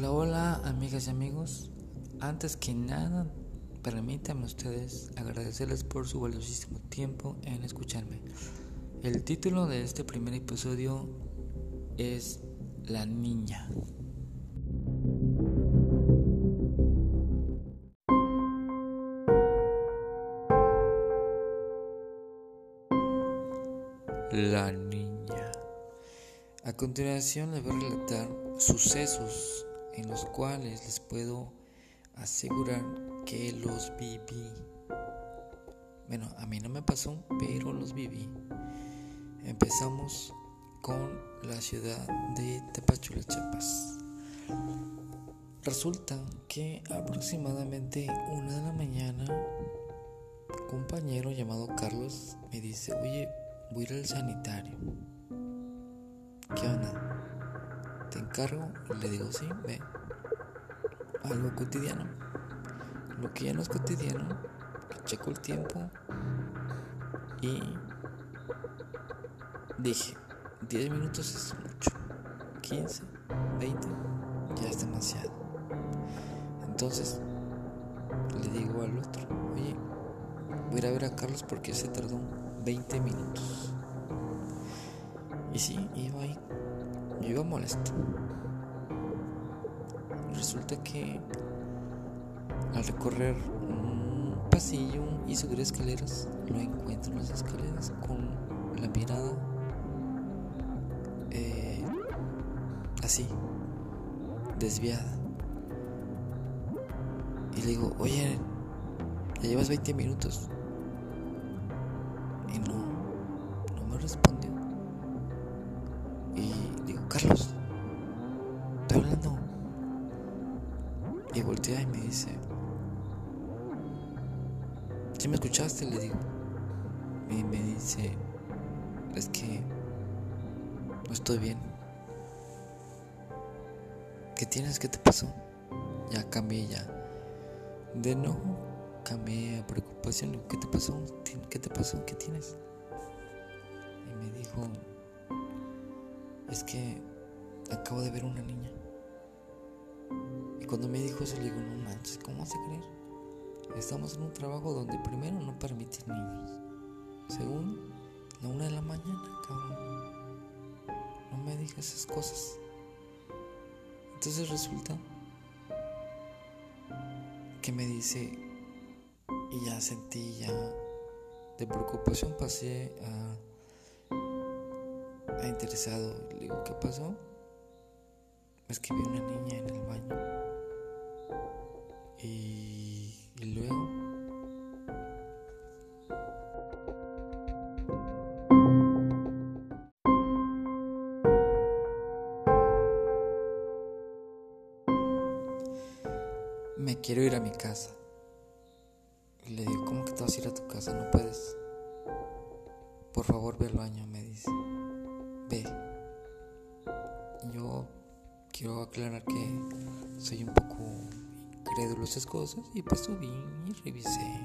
Hola, hola, amigas y amigos. Antes que nada, permítanme ustedes agradecerles por su valiosísimo tiempo en escucharme. El título de este primer episodio es La Niña. La niña. A continuación les voy a relatar sucesos en los cuales les puedo asegurar que los viví. Bueno, a mí no me pasó, pero los viví. Empezamos con la ciudad de Tapachula, Chiapas. Resulta que aproximadamente una de la mañana, un compañero llamado Carlos me dice, oye, voy a al sanitario. ¿Qué onda? ¿Te encargo? Le digo, sí, ve. Algo cotidiano. Lo que ya no es cotidiano, checo el tiempo y dije, 10 minutos es mucho. 15, 20, ya es demasiado. Entonces, le digo al otro, oye, voy a ir a ver a Carlos porque se tardó 20 minutos. Y sí, iba ahí. Yo iba molesto. Resulta que al recorrer un pasillo y subir escaleras, lo encuentro en las escaleras con la mirada eh, así, desviada. Y le digo, oye, ya llevas 20 minutos. Y me dice, ¿sí me escuchaste? Le digo. Y me dice, es que no estoy bien. ¿Qué tienes? ¿Qué te pasó? Ya cambié ya. De no, cambié a preocupación. ¿Qué te pasó? ¿Qué te pasó? ¿Qué tienes? Y me dijo, es que acabo de ver una niña. Y cuando me dijo eso, le digo, no manches, ¿cómo vas a creer? Estamos en un trabajo donde primero no permiten niños. Segundo, la una de la mañana, cabrón. No me digas esas cosas. Entonces resulta que me dice, y ya sentí ya de preocupación pasé a, a interesado. Le digo, ¿qué pasó? Es que vi una niña en el baño. Y, luego... Me quiero ir a mi casa. Y le digo, ¿cómo que te vas a ir a tu casa? No puedes. Por favor, ve al baño, me dice. Ve. Yo quiero aclarar que soy un poco incrédulo a esas cosas y pues subí y revisé.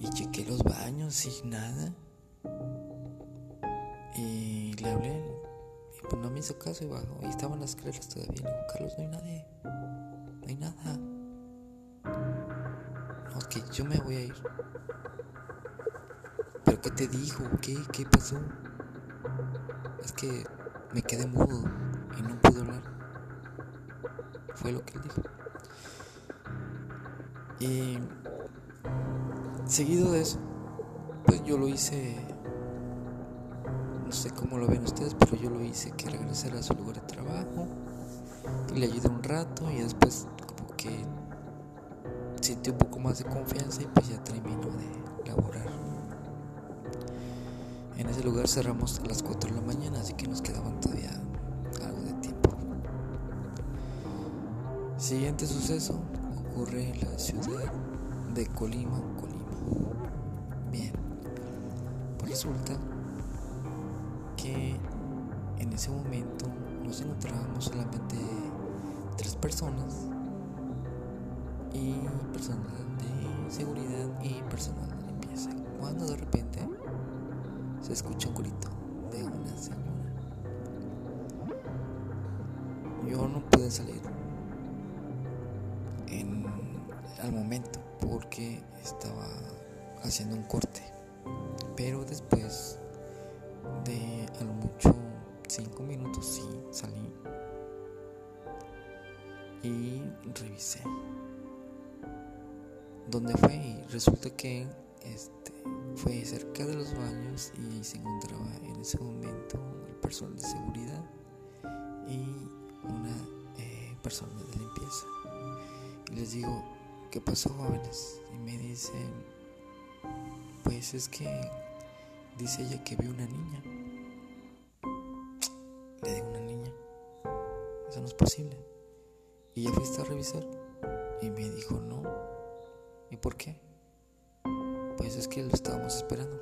Y chequé los baños y nada. Y le hablé. Y pues no me hizo caso y bajó. Y estaban las escaleras todavía. Le digo, Carlos, no hay nadie. No hay nada. No, es que yo me voy a ir. ¿Pero qué te dijo? ¿Qué? ¿Qué pasó? Es que me quedé mudo y no pude hablar. Fue lo que él dijo. Y seguido de eso, pues yo lo hice, no sé cómo lo ven ustedes, pero yo lo hice que regresara a su lugar de trabajo y le ayudé un rato y después como que sentí un poco más de confianza y pues ya terminó de laborar. En ese lugar cerramos a las 4 de la mañana, así que nos quedaban todavía Siguiente suceso ocurre en la ciudad de Colima, Colima. Bien, pues resulta que en ese momento nos encontrábamos solamente tres personas y personal de seguridad y personal de limpieza. Cuando de repente se escucha un grito de una señora. yo no pude salir al momento porque estaba haciendo un corte. Pero después de a lo mucho cinco minutos sí salí y revisé dónde fue y resulta que este fue cerca de los baños y se encontraba en ese momento el personal de seguridad y una eh, persona de limpieza les digo ¿qué pasó jóvenes? y me dicen pues es que dice ella que vio una niña le digo una niña eso no es posible y ya fuiste a revisar y me dijo no ¿y por qué? pues es que lo estábamos esperando.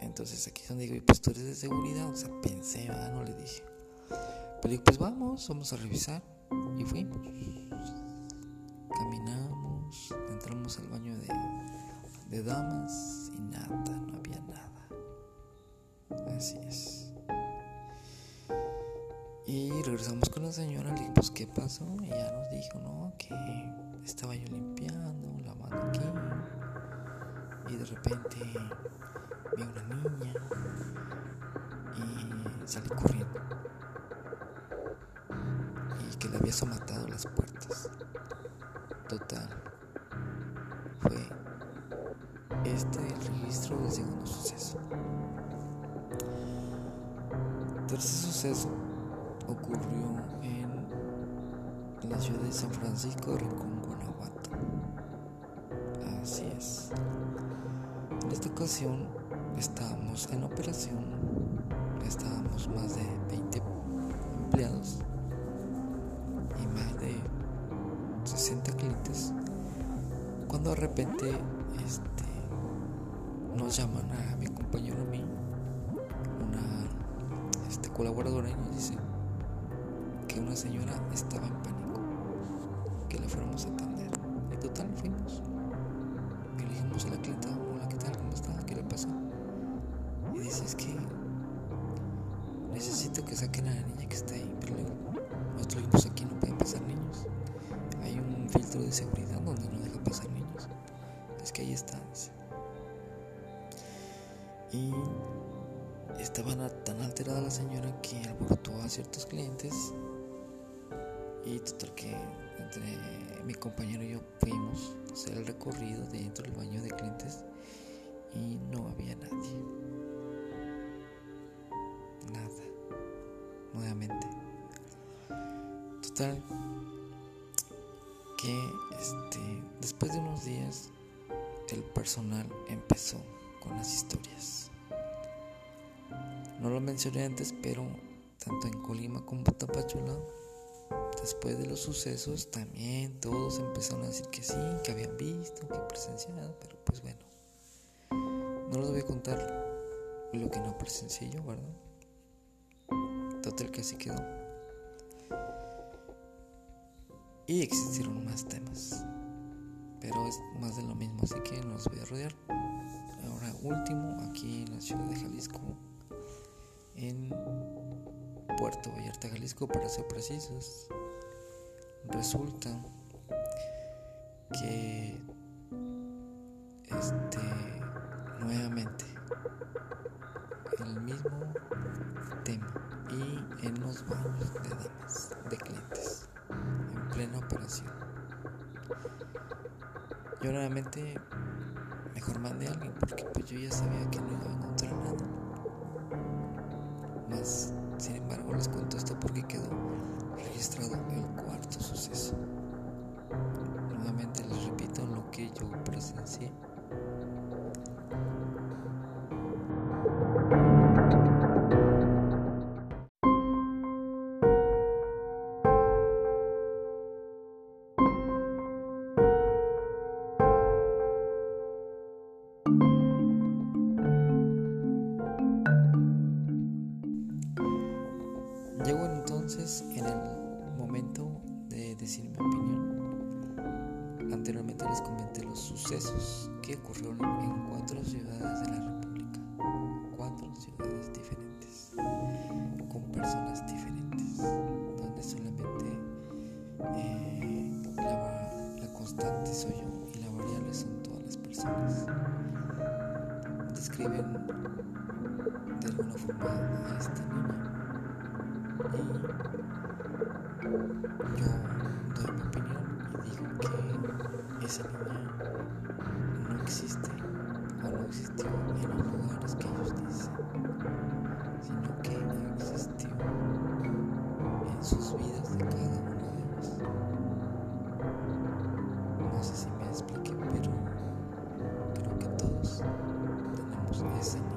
Entonces aquí es donde digo, pues tú eres de seguridad, o sea, pensé, ¿verdad? no le dije. Pero digo, pues vamos, vamos a revisar. Y fuimos. Caminamos, entramos al baño de, de damas y nada, no había nada. Así es. Y regresamos con la señora, le dije, pues ¿qué pasó? Y ella nos dijo, no, que estaba yo limpiando, lavando aquí y de repente vi una niña y salí corriendo y que le había somatado las puertas. Suceso. Tercer suceso ocurrió en la ciudad de San Francisco de Rincón, Guanajuato. Así es. En esta ocasión estábamos en operación, estábamos más de 20 empleados y más de 60 clientes, cuando de repente este, nos llaman a mi compañero a mí, una este, colaboradora y nos dice que una señora estaba en pánico, que la fuéramos a atender. Y total fuimos. Y le dijimos a la clienta, es que necesito que saquen a la niña que está ahí, pero nosotros vimos aquí no pueden pasar niños. Hay un filtro de seguridad donde no deja pasar niños. Es que ahí está. Y estaba tan alterada la señora que alborotó a ciertos clientes. Y total que entre mi compañero y yo fuimos a hacer el recorrido dentro del baño de clientes y no había nadie. nuevamente. Total, que este, después de unos días el personal empezó con las historias. No lo mencioné antes, pero tanto en Colima como en Tapachula, después de los sucesos, también todos empezaron a decir que sí, que habían visto, que presenciado, pero pues bueno, no les voy a contar lo que no presencié yo, ¿verdad? Total que así quedó. Y existieron más temas. Pero es más de lo mismo, así que nos voy a rodear. Último, aquí en la ciudad de Jalisco, en Puerto Vallarta, Jalisco, para ser precisos. Resulta que este nuevamente el mismo tema y en los baños de damas, de clientes, en plena operación. Yo nuevamente mejor mandé a alguien porque pues yo ya sabía que no iba a encontrar nada. Más, sin embargo, les cuento esto porque quedó registrado el cuarto suceso. Nuevamente les repito lo que yo presencié. comenté los sucesos que ocurrieron en cuatro ciudades de la República, cuatro ciudades diferentes, con personas diferentes, donde solamente eh, la, la constante soy yo y la variable son todas las personas. Describen de alguna forma a esta niña. Y yo isn't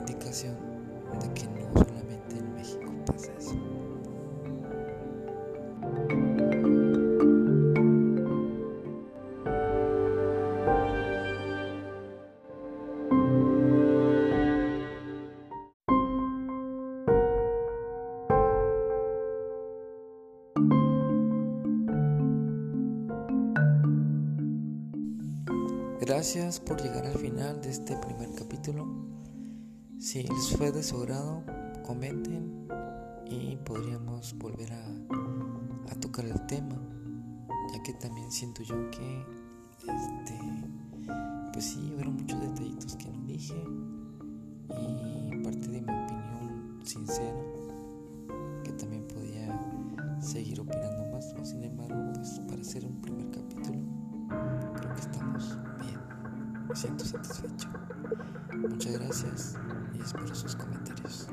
indicación de que no solamente en México pasa eso. Gracias por llegar al final de este primer capítulo. Si les fue de su agrado, comenten y podríamos volver a, tocar el tema, ya que también siento yo que, este, pues sí, hubieron muchos detallitos que no dije y parte de mi opinión sincera, que también podía seguir opinando más, ¿no? sin embargo, pues para hacer un primer capítulo, creo que estamos me siento satisfecho. Muchas gracias y espero sus comentarios.